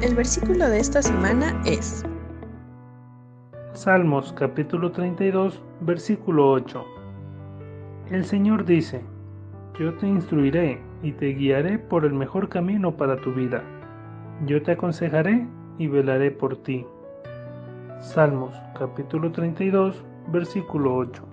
El versículo de esta semana es Salmos capítulo 32, versículo 8. El Señor dice, Yo te instruiré y te guiaré por el mejor camino para tu vida. Yo te aconsejaré y velaré por ti. Salmos capítulo 32, versículo 8.